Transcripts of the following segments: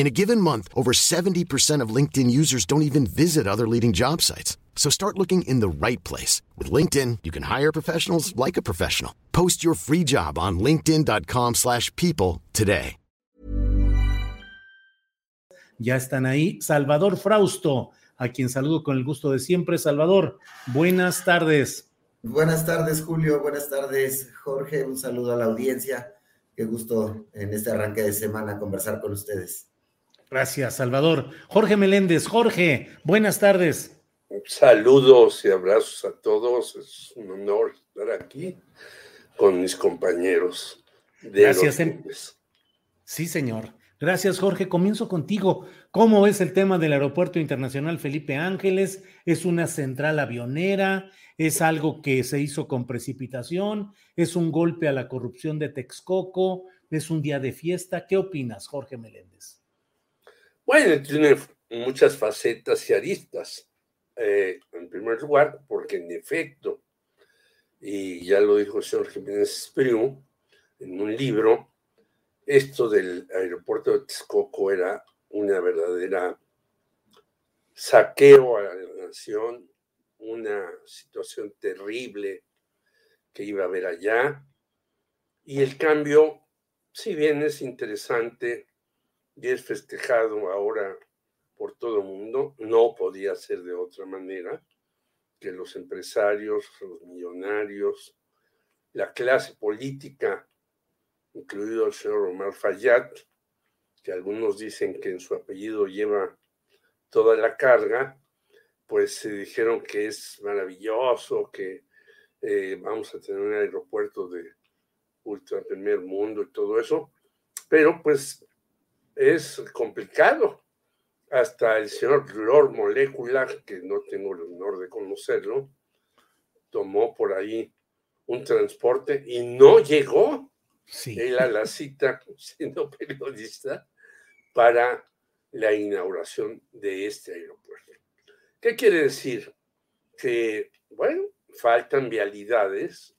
In a given month, over 70% of LinkedIn users don't even visit other leading job sites. So start looking in the right place. With LinkedIn, you can hire professionals like a professional. Post your free job on linkedin.com slash people today. Ya están ahí. Salvador Frausto, a quien saludo con el gusto de siempre. Salvador, buenas tardes. Buenas tardes, Julio. Buenas tardes, Jorge. Un saludo a la audiencia. Qué gusto en este arranque de semana conversar con ustedes. Gracias, Salvador. Jorge Meléndez, Jorge, buenas tardes. Saludos y abrazos a todos. Es un honor estar aquí con mis compañeros. De Gracias. Los sí, señor. Gracias, Jorge. Comienzo contigo. ¿Cómo es el tema del Aeropuerto Internacional Felipe Ángeles? ¿Es una central avionera? ¿Es algo que se hizo con precipitación? ¿Es un golpe a la corrupción de Texcoco? ¿Es un día de fiesta? ¿Qué opinas, Jorge Meléndez? Bueno, tiene muchas facetas y aristas. Eh, en primer lugar, porque en efecto, y ya lo dijo el señor Jiménez Espriu en un libro, esto del aeropuerto de Texcoco era una verdadera saqueo a la nación, una situación terrible que iba a haber allá. Y el cambio, si bien es interesante, y es festejado ahora por todo el mundo, no podía ser de otra manera que los empresarios, los millonarios, la clase política, incluido el señor Omar Fayad, que algunos dicen que en su apellido lleva toda la carga, pues se dijeron que es maravilloso, que eh, vamos a tener un aeropuerto de ultra primer mundo y todo eso, pero pues es complicado. Hasta el señor Lord Molecular, que no tengo el honor de conocerlo, tomó por ahí un transporte y no llegó él a la cita siendo periodista para la inauguración de este aeropuerto. ¿Qué quiere decir? Que, bueno, faltan vialidades,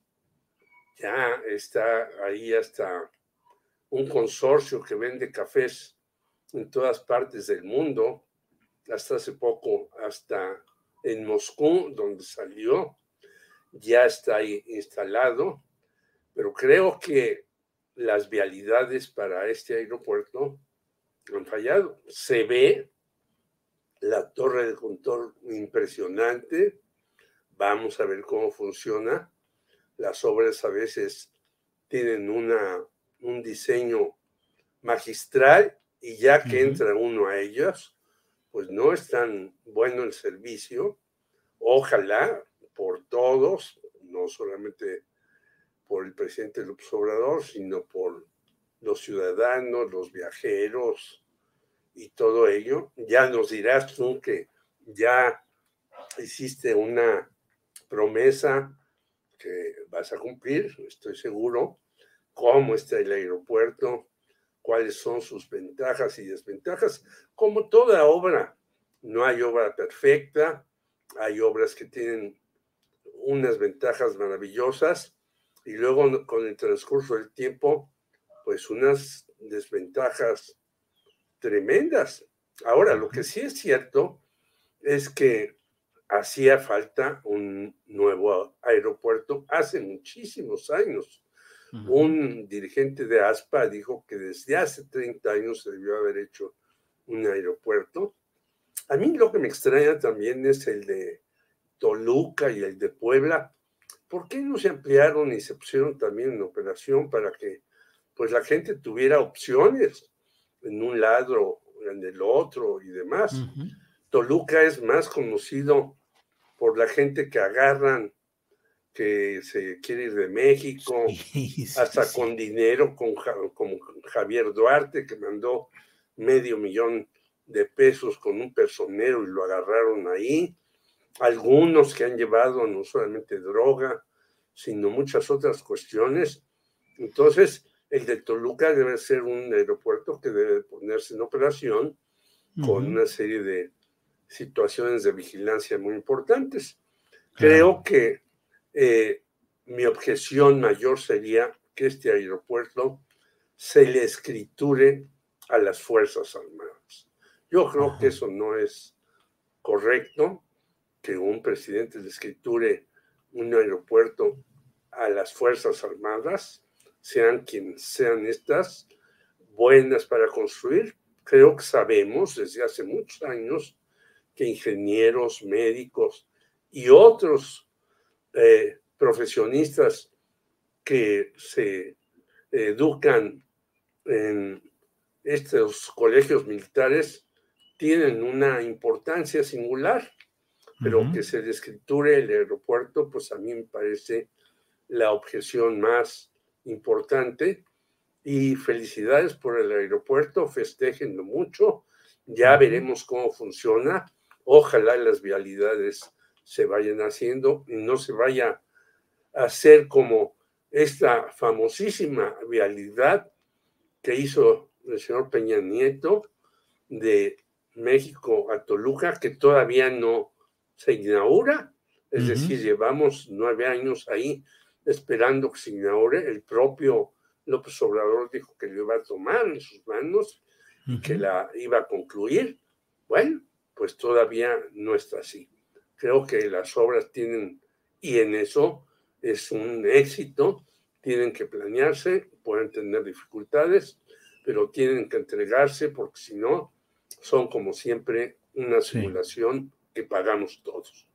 ya está ahí hasta un consorcio que vende cafés en todas partes del mundo, hasta hace poco, hasta en Moscú, donde salió, ya está ahí instalado, pero creo que las vialidades para este aeropuerto han fallado. Se ve la torre de control impresionante, vamos a ver cómo funciona. Las obras a veces tienen una un diseño magistral y ya que entra uno a ellas, pues no es tan bueno el servicio. Ojalá por todos, no solamente por el presidente López Obrador, sino por los ciudadanos, los viajeros y todo ello. Ya nos dirás tú que ya hiciste una promesa que vas a cumplir, estoy seguro, cómo está el aeropuerto, cuáles son sus ventajas y desventajas. Como toda obra, no hay obra perfecta, hay obras que tienen unas ventajas maravillosas y luego con el transcurso del tiempo, pues unas desventajas tremendas. Ahora, lo que sí es cierto es que hacía falta un nuevo aeropuerto hace muchísimos años. Un dirigente de ASPA dijo que desde hace 30 años se debió haber hecho un aeropuerto. A mí lo que me extraña también es el de Toluca y el de Puebla. ¿Por qué no se ampliaron y se pusieron también en operación para que pues la gente tuviera opciones en un lado, en el otro y demás? Toluca es más conocido por la gente que agarran que se quiere ir de México, hasta con dinero, con, como Javier Duarte, que mandó medio millón de pesos con un personero y lo agarraron ahí. Algunos que han llevado no solamente droga, sino muchas otras cuestiones. Entonces, el de Toluca debe ser un aeropuerto que debe ponerse en operación con una serie de situaciones de vigilancia muy importantes. Creo que eh, mi objeción mayor sería que este aeropuerto se le escriture a las Fuerzas Armadas. Yo creo que eso no es correcto, que un presidente le escriture un aeropuerto a las Fuerzas Armadas, sean quienes sean estas, buenas para construir. Creo que sabemos desde hace muchos años que ingenieros, médicos y otros eh, profesionistas que se educan en estos colegios militares tienen una importancia singular, pero que se descriture el aeropuerto, pues a mí me parece la objeción más importante. Y felicidades por el aeropuerto, festejenlo mucho, ya veremos cómo funciona. Ojalá las vialidades se vayan haciendo y no se vaya a hacer como esta famosísima vialidad que hizo el señor Peña Nieto de México a Toluca, que todavía no se inaugura. Es decir, llevamos nueve años ahí esperando que se inaugure. El propio López Obrador dijo que lo iba a tomar en sus manos y que la iba a concluir. Bueno, pues todavía no está así. Creo que las obras tienen, y en eso es un éxito, tienen que planearse, pueden tener dificultades, pero tienen que entregarse porque si no, son como siempre una simulación que pagamos todos.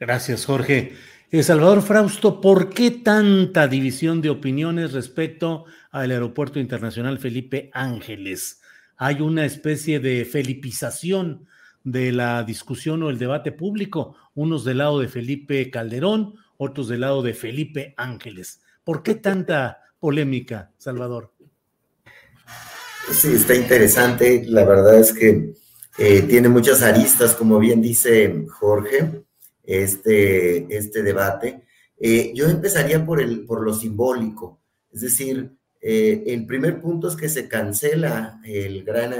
Gracias, Jorge. Eh, Salvador Frausto, ¿por qué tanta división de opiniones respecto al Aeropuerto Internacional Felipe Ángeles? Hay una especie de felipización de la discusión o el debate público, unos del lado de Felipe Calderón, otros del lado de Felipe Ángeles. ¿Por qué tanta polémica, Salvador? Sí, está interesante. La verdad es que eh, tiene muchas aristas, como bien dice Jorge, este, este debate. Eh, yo empezaría por, el, por lo simbólico, es decir, eh, el primer punto es que se cancela el gran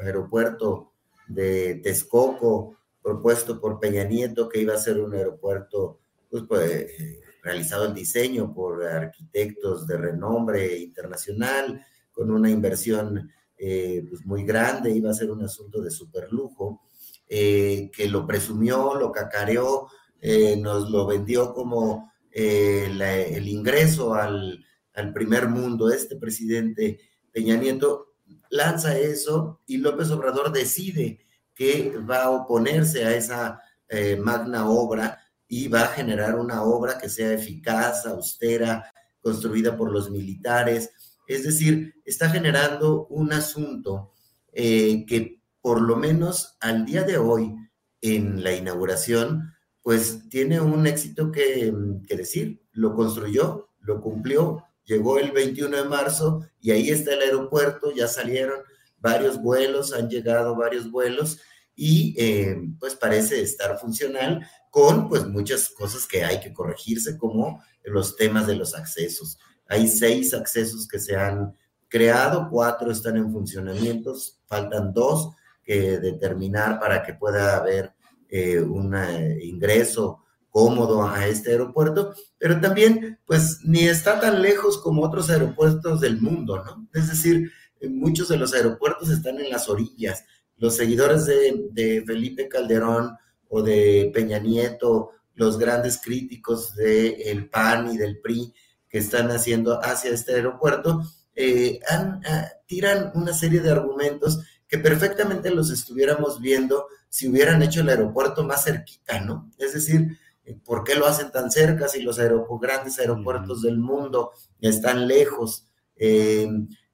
aeropuerto de Texcoco, propuesto por Peña Nieto, que iba a ser un aeropuerto, pues, pues eh, realizado el diseño por arquitectos de renombre internacional, con una inversión eh, pues muy grande, iba a ser un asunto de superlujo, eh, que lo presumió, lo cacareó, nos lo vendió como el ingreso al, al primer mundo. Este presidente Peña Nieto lanza eso y López Obrador decide que va a oponerse a esa eh, magna obra y va a generar una obra que sea eficaz, austera, construida por los militares. Es decir, está generando un asunto eh, que por lo menos al día de hoy, en la inauguración, pues tiene un éxito que, que decir. Lo construyó, lo cumplió, llegó el 21 de marzo y ahí está el aeropuerto, ya salieron varios vuelos, han llegado varios vuelos y eh, pues parece estar funcional con pues muchas cosas que hay que corregirse como los temas de los accesos. Hay seis accesos que se han creado, cuatro están en funcionamiento, faltan dos que determinar para que pueda haber eh, un eh, ingreso cómodo a este aeropuerto, pero también pues ni está tan lejos como otros aeropuertos del mundo, ¿no? Es decir, muchos de los aeropuertos están en las orillas. Los seguidores de, Felipe Calderón o de Peña Nieto, los grandes críticos del PAN y del PRI que están haciendo hacia este aeropuerto, eh, ah, tiran una serie de argumentos que perfectamente los estuviéramos viendo si hubieran hecho el aeropuerto más cerquita, ¿no? Es decir, eh, ¿por qué lo hacen tan cerca si los grandes aeropuertos del mundo están lejos? Eh,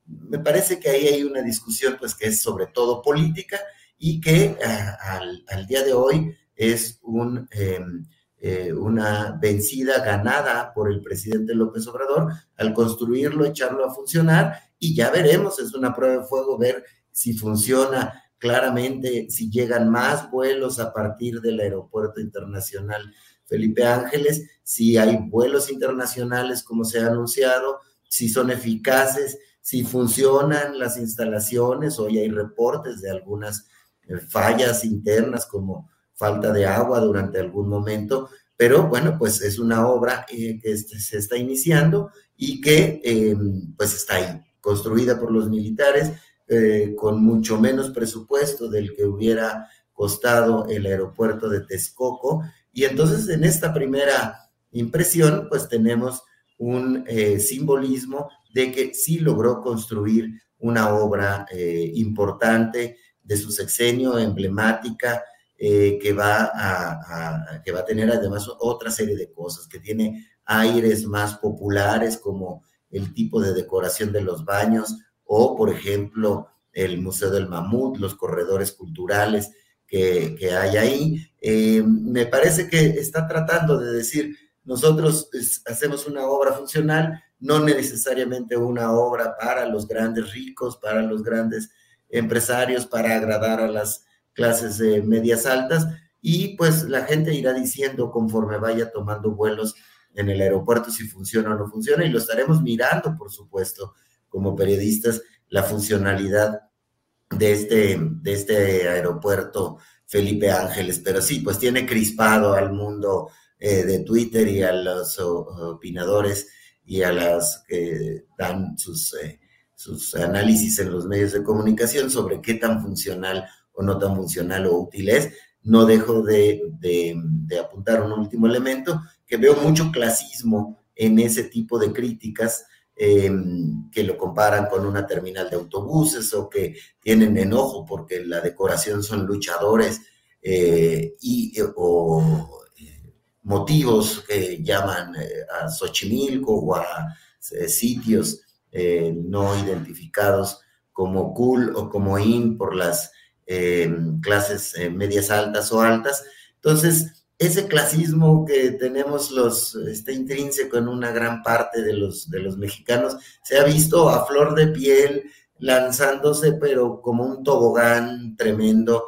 me parece que ahí hay una discusión pues que es sobre todo política y que al, día de hoy es un, em, eh, una vencida ganada por el presidente López Obrador al construirlo, echarlo a funcionar y ya veremos, es una prueba de fuego ver si funciona claramente, si llegan más vuelos a partir del aeropuerto internacional Felipe Ángeles, si hay vuelos internacionales como se ha anunciado, si son eficaces, si funcionan las instalaciones, hoy hay reportes de algunas eh, fallas internas como falta de agua durante algún momento, pero bueno, pues es una obra eh, que este, se está iniciando y que em, pues está ahí, construida por los militares, eh, con mucho menos presupuesto del que hubiera costado el aeropuerto de Texcoco. Y entonces en esta primera impresión, pues tenemos un simbolismo de que sí logró construir una obra importante, de su sexenio emblemática, eh, que, va a, que va a tener además otra serie de cosas, que tiene aires más populares como el tipo de decoración de los baños o, por ejemplo, el Museo del Mamut, los corredores culturales que, hay ahí. Eh, me parece que está tratando de decir, nosotros hacemos una obra funcional, no necesariamente una obra para los grandes ricos, para los grandes empresarios para agradar a las clases medias altas y pues la gente irá diciendo conforme vaya tomando vuelos en el aeropuerto si funciona o no funciona y lo estaremos mirando, por supuesto, como periodistas, la funcionalidad de este, de este aeropuerto Felipe Ángeles, pero sí, pues tiene crispado al mundo eh, de Twitter y a los opinadores y a las que dan sus... Eh, sus análisis en los medios de comunicación sobre qué tan funcional o no tan funcional o útil es. No dejo de, apuntar un último elemento, que veo mucho clasismo en ese tipo de críticas em, que lo comparan con una terminal de autobuses o que tienen enojo porque la decoración son luchadores eh, y, o eh, motivos que llaman eh, a Xochimilco o a sitios eh, no identificados como cool o como in por las eh, clases eh, medias altas o altas. Entonces, ese clasismo que tenemos los, está intrínseco en una gran parte de los, de los mexicanos, se ha visto a flor de piel lanzándose, pero como un tobogán tremendo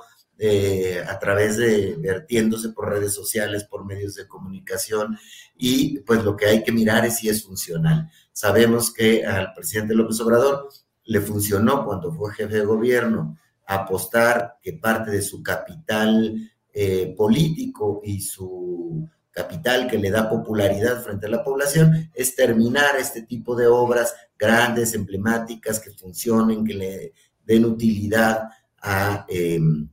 a través de vertiéndose por redes sociales, por medios de comunicación, y pues lo que hay que mirar es si es funcional. Sabemos que al presidente López Obrador le funcionó cuando fue jefe de gobierno apostar que parte de su capital eh, político y su capital que le da popularidad frente a la población es terminar este tipo de obras grandes, emblemáticas, que funcionen, que le den utilidad a, em,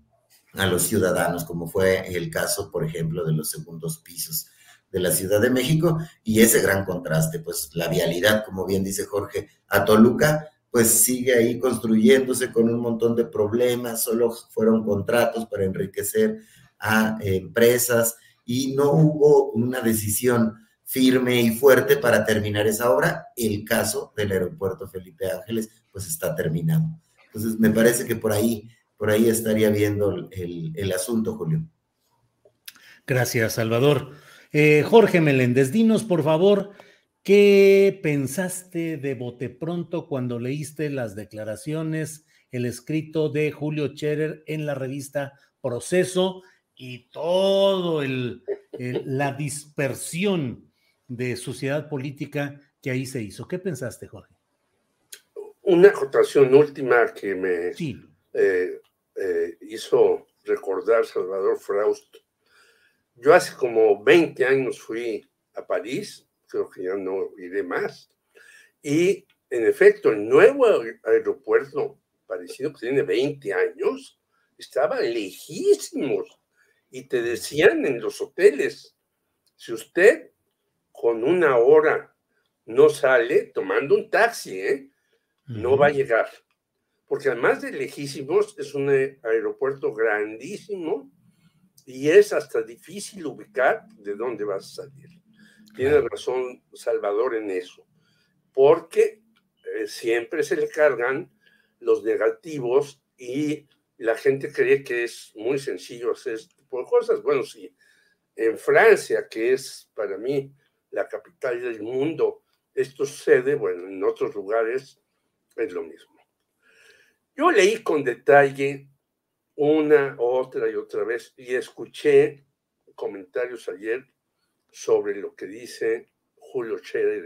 a los ciudadanos, como fue el caso, por ejemplo, de los segundos pisos de la Ciudad de México y ese gran contraste, pues la vialidad, como bien dice Jorge, a Toluca, pues sigue ahí construyéndose con un montón de problemas, solo fueron contratos para enriquecer a empresas y no hubo una decisión firme y fuerte para terminar esa obra. El caso del aeropuerto Felipe Ángeles, pues está terminado. Entonces, me parece que por ahí, por ahí estaría viendo el, el asunto, Julio. Gracias, Salvador. Eh, Jorge Meléndez, dinos por favor, ¿qué pensaste de bote pronto cuando leíste las declaraciones, el escrito de Julio Scherer en la revista Proceso y todo el, la dispersión de sociedad política que ahí se hizo? ¿Qué pensaste, Jorge? Una acotación última que me eh, eh, hizo recordar Salvador Fraust yo hace como 20 años fui a París, creo que ya no iré más, y en efecto el nuevo aeropuerto parisino que tiene 20 años estaba lejísimos y te decían en los hoteles, si usted con una hora no sale tomando un taxi, ¿eh? no va a llegar, porque además de lejísimos, es un aeropuerto grandísimo y es hasta difícil ubicar de dónde vas a salir. Tiene razón Salvador en eso, porque eh, siempre se le cargan los negativos y la gente cree que es muy sencillo hacer tipo de cosas. Bueno, sí, en Francia, que es para mí la capital del mundo, esto sucede, bueno, en otros lugares es lo mismo. Yo leí con detalle una, otra y otra vez y escuché comentarios ayer sobre lo que dice Julio Scherer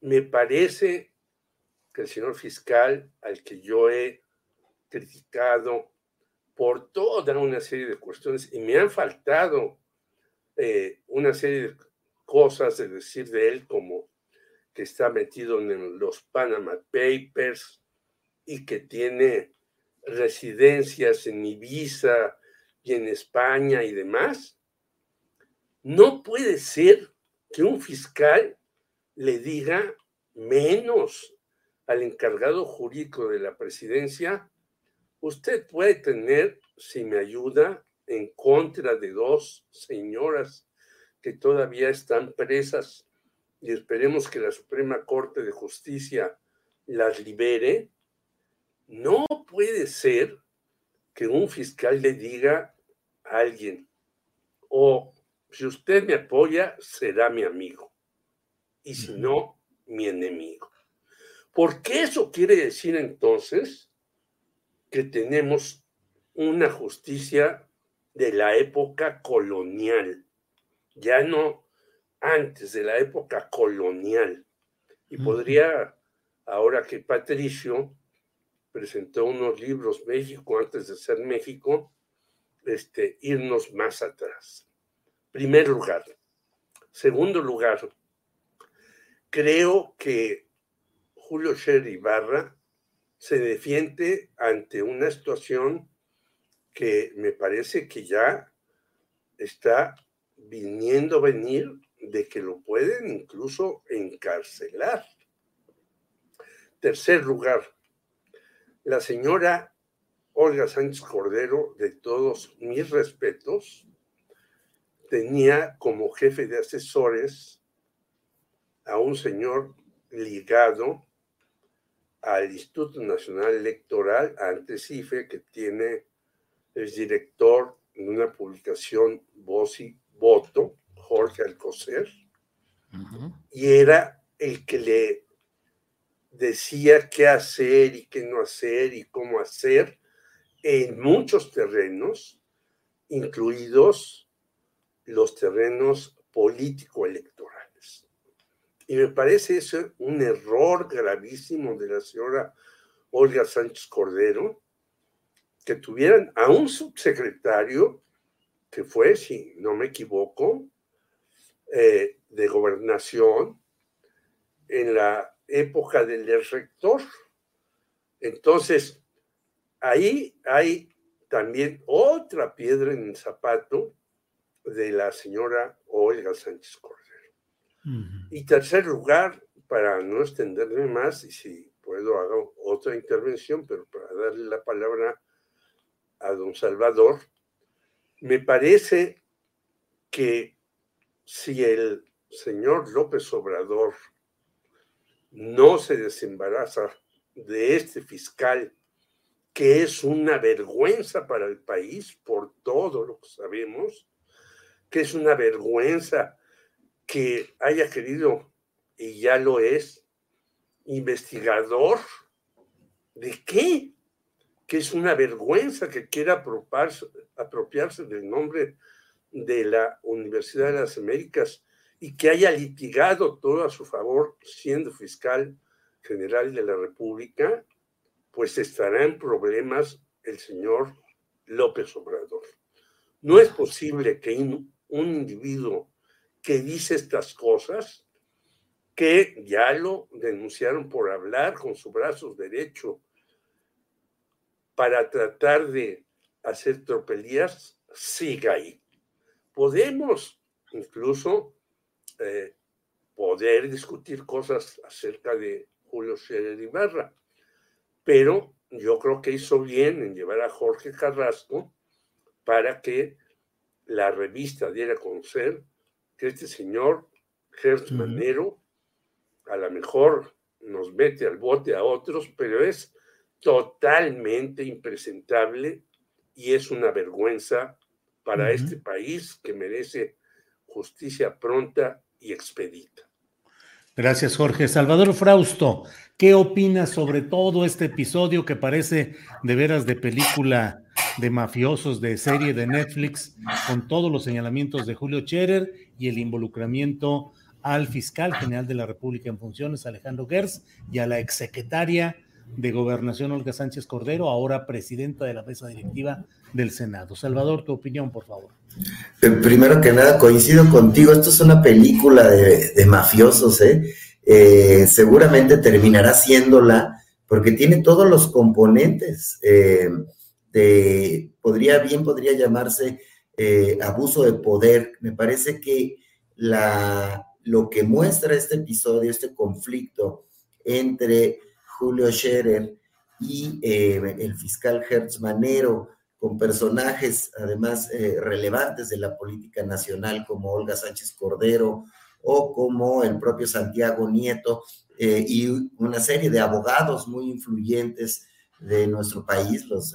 Me parece que el señor fiscal, al que yo he criticado por toda una serie de cuestiones, y me han faltado eh, una serie de cosas de decir de él, como que está metido en los Panama Papers y que tiene residencias en Ibiza y en España y demás. No puede ser que un fiscal le diga menos al encargado jurídico de la presidencia, usted puede tener, si me ayuda, en contra de dos señoras que todavía están presas y esperemos que la Suprema Corte de Justicia las libere, no puede ser que un fiscal le diga a alguien, o si usted me apoya, será mi amigo y si no, mi enemigo. Porque eso quiere decir entonces que tenemos una justicia de la época colonial, ya no antes de la época colonial. Y podría, ahora que Patricio presentó unos libros México antes de ser México, este, irnos más atrás. Primer lugar. Segundo lugar, creo que Julio Sher Ibarra se defiende ante una situación que me parece que ya está viniendo a venir de que lo pueden incluso encarcelar. Tercer lugar, la señora Olga Sánchez Cordero, de todos mis respetos, tenía como jefe de asesores a un señor ligado al Instituto Nacional Electoral, antes IFE, que tiene, el director de una publicación Voz y Voto, Jorge Alcocer, y era el que le decía qué hacer y qué no hacer y cómo hacer en muchos terrenos, incluidos los terrenos político-electorales. Y me parece eso un error gravísimo de la señora Olga Sánchez Cordero, que tuvieran a un subsecretario que fue, si no me equivoco, eh, de gobernación en la época del rector. Entonces, ahí hay también otra piedra en el zapato de la señora Olga Sánchez Cordero. Y tercer lugar, para no extenderme más, y si puedo hago otra intervención, pero para darle la palabra a don Salvador, me parece que si el señor López Obrador no se desembaraza de este fiscal, que es una vergüenza para el país por todo lo que sabemos, que es una vergüenza que haya querido, y ya lo es, investigador de qué, que es una vergüenza que quiera apropiarse, del nombre de la Universidad de las Américas y que haya litigado todo a su favor siendo fiscal general de la República, pues estará en problemas el señor López Obrador. No es posible que un, individuo que dice estas cosas, que ya lo denunciaron por hablar con su brazo derecho para tratar de hacer tropelías, siga ahí. Podemos incluso eh, poder discutir cosas acerca de Julio Scherer Ibarra, pero yo creo que hizo bien en llevar a Jorge Carrasco para que la revista diera a conocer que este señor Gertz Manero a lo mejor nos mete al bote a otros, pero es totalmente impresentable y es una vergüenza para este país que merece justicia pronta y expedita. Gracias, Jorge. Salvador Frausto, ¿qué opinas sobre todo este episodio que parece de veras de película de mafiosos de serie de Netflix, con todos los señalamientos de Julio Scherer y el involucramiento al fiscal general de la República en funciones, Alejandro Gers, y a la exsecretaria de Gobernación, Olga Sánchez Cordero, ahora presidenta de la mesa directiva del Senado. Salvador, tu opinión, por favor. Eh, primero que nada, coincido contigo, esto es una película de, mafiosos, ¿eh? ¿eh? seguramente terminará siéndola porque tiene todos los componentes. Eh, de, podría, bien podría llamarse abuso de poder. Me parece que la, lo que muestra este episodio, este conflicto entre Julio Scherer y el fiscal Hertz Manero, con personajes además eh, relevantes de la política nacional como Olga Sánchez Cordero o como el propio Santiago Nieto eh, y una serie de abogados muy influyentes de nuestro país, los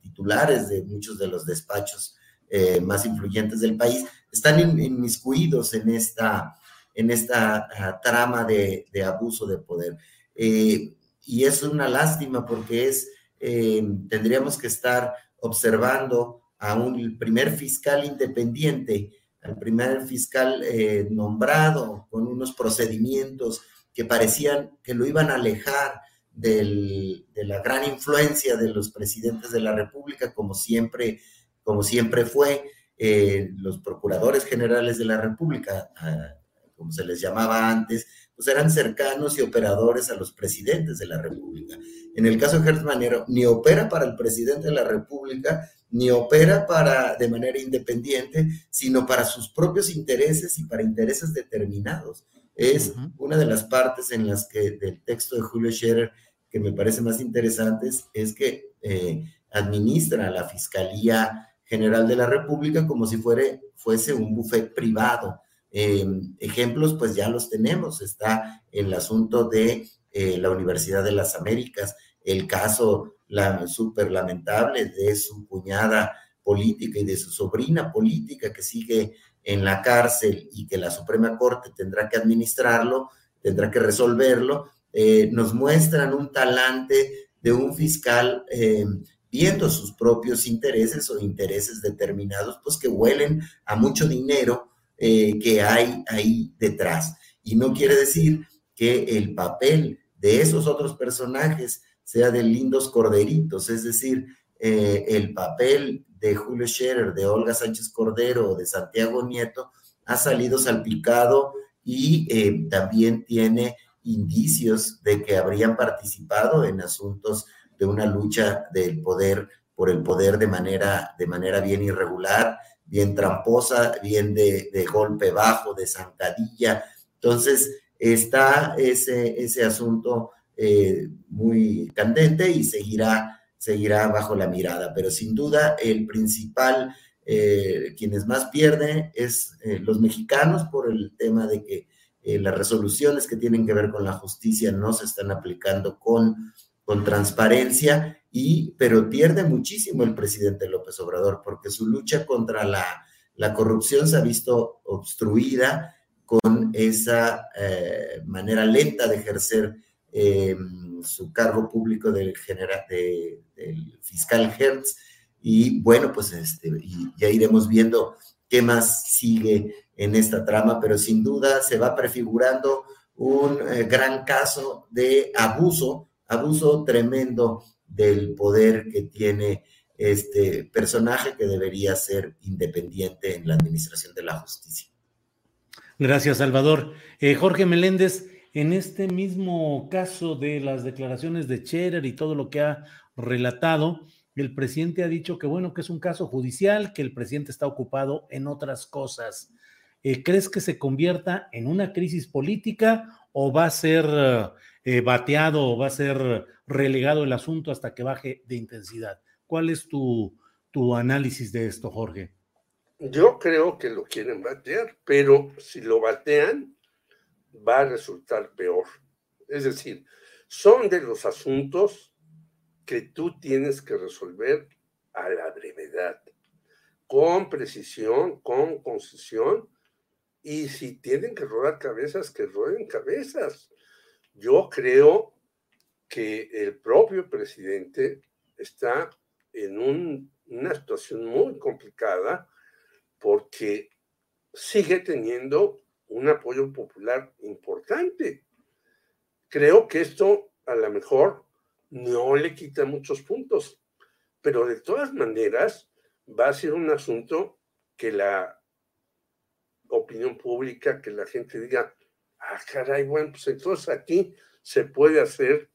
titulares de muchos de los despachos eh, más influyentes del país, están inmiscuidos en esta, en esta ah, trama de, de, abuso de poder. y es una lástima porque es eh, tendríamos que estar observando a un primer fiscal independiente, al primer fiscal eh, nombrado con unos procedimientos que parecían que lo iban a alejar de la gran influencia de los presidentes de la República, como siempre, como siempre fue, eh, los procuradores generales de la República, como se les llamaba antes, pues eran cercanos y operadores a los presidentes de la República. En el caso de Gertz Manero, ni opera para el presidente de la República, ni opera para de manera independiente, sino para sus propios intereses y para intereses determinados. Es una de las partes en las que del texto de Julio Scherer que me parece más interesantes es que eh, administra la Fiscalía General de la República como si fuese un buffet privado Em, ejemplos, pues ya los tenemos. Está el asunto de eh, la Universidad de las Américas, el caso la, súper lamentable de su cuñada política y de su sobrina política que sigue en la cárcel y que la Suprema Corte tendrá que administrarlo, tendrá que resolverlo, eh, nos muestran un talante de un fiscal viendo sus propios intereses o intereses determinados, pues que huelen a mucho dinero eh, que hay ahí detrás. Y no quiere decir que el papel de esos otros personajes sea de lindos corderitos, es decir, eh, el papel de Julio Scherer, de Olga Sánchez Cordero, de Santiago Nieto, ha salido salpicado y eh, también tiene indicios de que habrían participado en asuntos de una lucha del poder por el poder de manera, de manera bien irregular, bien tramposa, bien de, golpe bajo, de zancadilla. Entonces, está ese, ese asunto eh, muy candente y seguirá, seguirá bajo la mirada. Pero sin duda, el principal eh, quienes más pierden es eh, los mexicanos por el tema de que las resoluciones que tienen que ver con la justicia no se están aplicando con, con transparencia, y, pero pierde muchísimo el presidente López Obrador porque su lucha contra la, la corrupción se ha visto obstruida con esa manera lenta de ejercer su cargo público del, de, del fiscal Hertz. Y bueno, pues este, y ya iremos viendo qué más sigue en esta trama, pero sin duda se va prefigurando un eh, gran caso de abuso, abuso tremendo del poder que tiene este personaje que debería ser independiente en la administración de la justicia. Gracias, Salvador. Eh, Jorge Meléndez, en este mismo caso de las declaraciones de Scherer y todo lo que ha relatado, el presidente ha dicho que bueno, que es un caso judicial, que el presidente está ocupado en otras cosas. Eh, ¿Crees que se convierta en una crisis política o va a ser eh, bateado o va a ser relegado el asunto hasta que baje de intensidad? ¿Cuál es tu, tu análisis de esto, Jorge? Yo creo que lo quieren batear, pero si lo batean, va a resultar peor. Es decir, son de los asuntos que tú tienes que resolver a la brevedad, con precisión, con concisión, y si tienen que rodar cabezas, que roden cabezas. Yo creo que el propio presidente está en una situación muy complicada porque sigue teniendo un apoyo popular importante. Creo que esto a lo mejor no le quita muchos puntos, pero de todas maneras va a ser un asunto que la opinión pública, que la gente diga, ah, caray, bueno, pues entonces aquí se puede hacer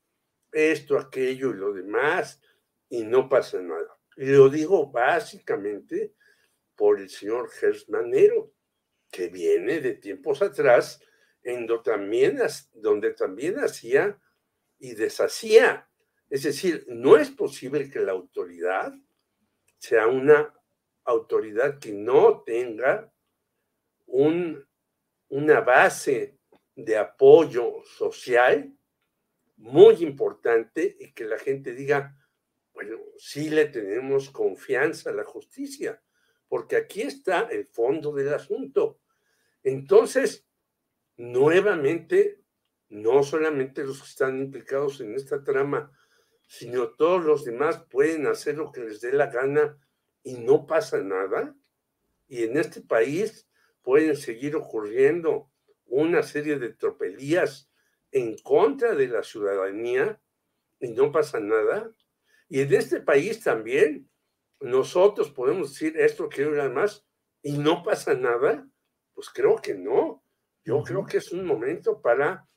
esto, aquello y lo demás, y no pasa nada. Y lo digo básicamente por el señor Gersmanero, que viene de tiempos atrás, en donde también, donde también hacía y deshacía es decir, no es posible que la autoridad sea una autoridad que no tenga un, una base de apoyo social muy importante y que la gente diga, bueno, sí le tenemos confianza a la justicia, porque aquí está el fondo del asunto. Entonces, nuevamente, no solamente los que están implicados en esta trama sino todos los demás pueden hacer lo que les dé la gana y no pasa nada. Y en este país pueden seguir ocurriendo una serie de tropelías en contra de la ciudadanía y no pasa nada. Y en este país también nosotros podemos decir esto que nada más y no pasa nada. Pues creo que no. Yo creo que es un momento para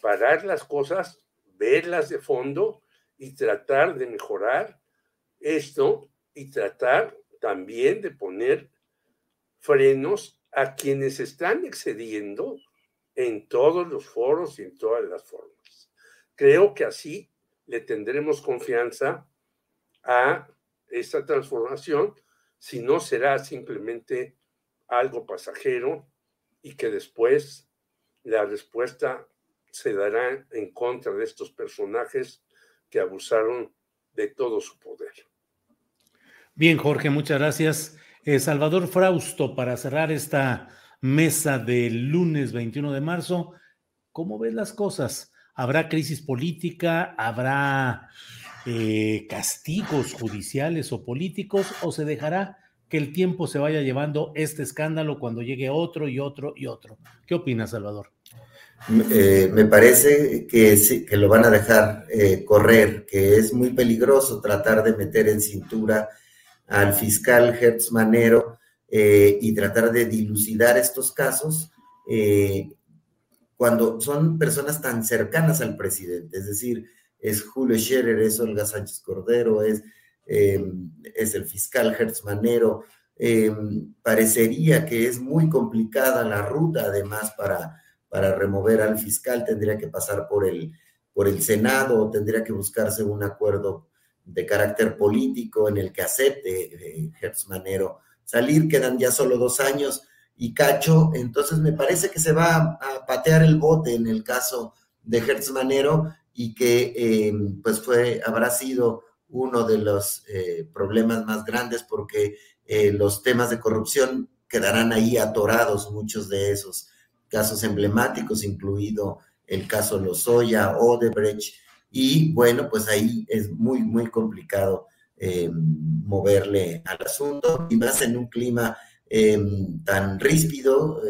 parar las cosas, verlas de fondo y tratar de mejorar esto y tratar también de poner frenos a quienes están excediendo en todos los foros y en todas las formas. Creo que así le tendremos confianza a esta transformación, si no será simplemente algo pasajero y que después la respuesta se dará en contra de estos personajes que abusaron de todo su poder. Bien, Jorge, muchas gracias. Eh, Salvador Frausto, para cerrar esta mesa del lunes 21 de marzo, ¿cómo ves las cosas? ¿Habrá crisis política? ¿Habrá eh, castigos judiciales o políticos? ¿O se dejará que el tiempo se vaya llevando este escándalo cuando llegue otro y otro y otro? ¿Qué opinas, Salvador? Eh, me parece que, sí, que lo van a dejar eh, correr, que es muy peligroso tratar de meter en cintura al fiscal Hertz Manero eh, y tratar de dilucidar estos casos cuando son personas tan cercanas al presidente, es decir, es Julio Scherer, es Olga Sánchez Cordero, es, es el fiscal Hertz Manero. parecería que es muy complicada la ruta, además, para para remover al fiscal tendría que pasar por el, por el Senado tendría que buscarse un acuerdo de carácter político en el que acepte eh, Gertz Manero salir, quedan ya solo dos años y cacho, entonces me parece que se va a patear el bote en el caso de Hertz Manero y que eh, pues fue, habrá sido uno de los eh, problemas más grandes porque eh, los temas de corrupción quedarán ahí atorados, muchos de esos casos emblemáticos, incluido el caso Lozoya, Odebrecht, y bueno, pues ahí es muy, muy complicado moverle al asunto, y más en un clima tan ríspido,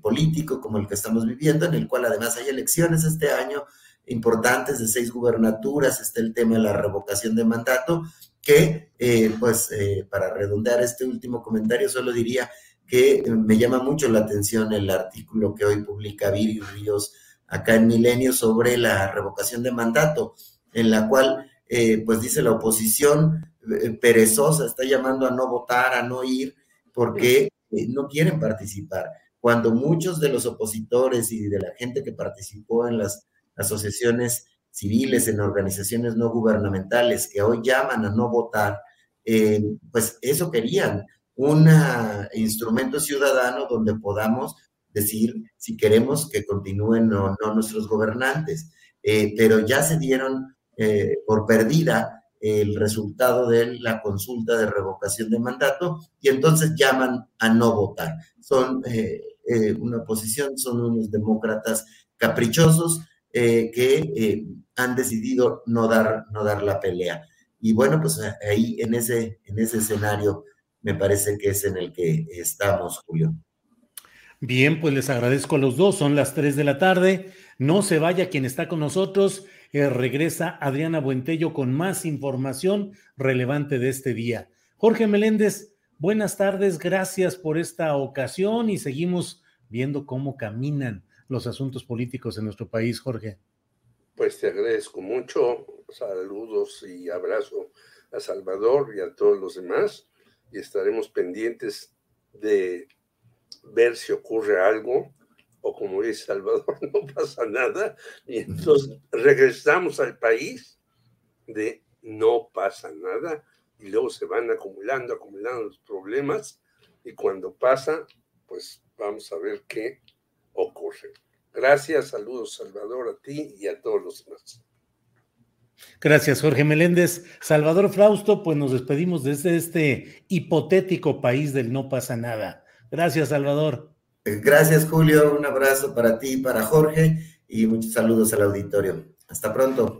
político como el que estamos viviendo, en el cual además hay elecciones este año importantes de seis gubernaturas, está el tema de la revocación de mandato, que eh, pues eh, para redondear este último comentario solo diría que me llama mucho la atención el artículo que hoy publica Viri Ríos acá en Milenio sobre la revocación de mandato, en la cual eh, pues dice la oposición perezosa está llamando a no votar, a no ir, porque no quieren participar. Cuando muchos de los opositores y de la gente que participó en las asociaciones civiles, en organizaciones no gubernamentales que hoy llaman a no votar, eh, pues eso querían, un instrumento ciudadano donde podamos decir si queremos que continúen o no nuestros gobernantes. Eh, pero ya se dieron eh, por perdida el resultado de la consulta de revocación de mandato y entonces llaman a no votar. Son eh, una oposición, son unos demócratas caprichosos que han decidido no dar, no dar la pelea. Y bueno, pues ahí en ese, en ese escenario me parece que es en el que estamos, Julio. Bien, pues les agradezco a los dos, son las 3 de la tarde. No se vaya quien está con nosotros. regresa Adriana Buentello con más información relevante de este día. Jorge Meléndez, Buenas tardes, gracias por esta ocasión y seguimos viendo cómo caminan los asuntos políticos en nuestro país, Jorge. Pues te agradezco mucho, saludos y abrazo a Salvador y a todos los demás y estaremos pendientes de ver si ocurre algo o como dice Salvador, no pasa nada y entonces regresamos al país de no pasa nada y luego se van acumulando, acumulando los problemas y cuando pasa, pues vamos a ver qué ocurre. Gracias, saludos Salvador a ti y a todos los demás. Gracias, Jorge Meléndez. Salvador Frausto, pues nos despedimos desde este hipotético país del no pasa nada. Gracias, Salvador. Gracias, Julio. Un abrazo para ti, para Jorge y muchos saludos al auditorio. Hasta pronto.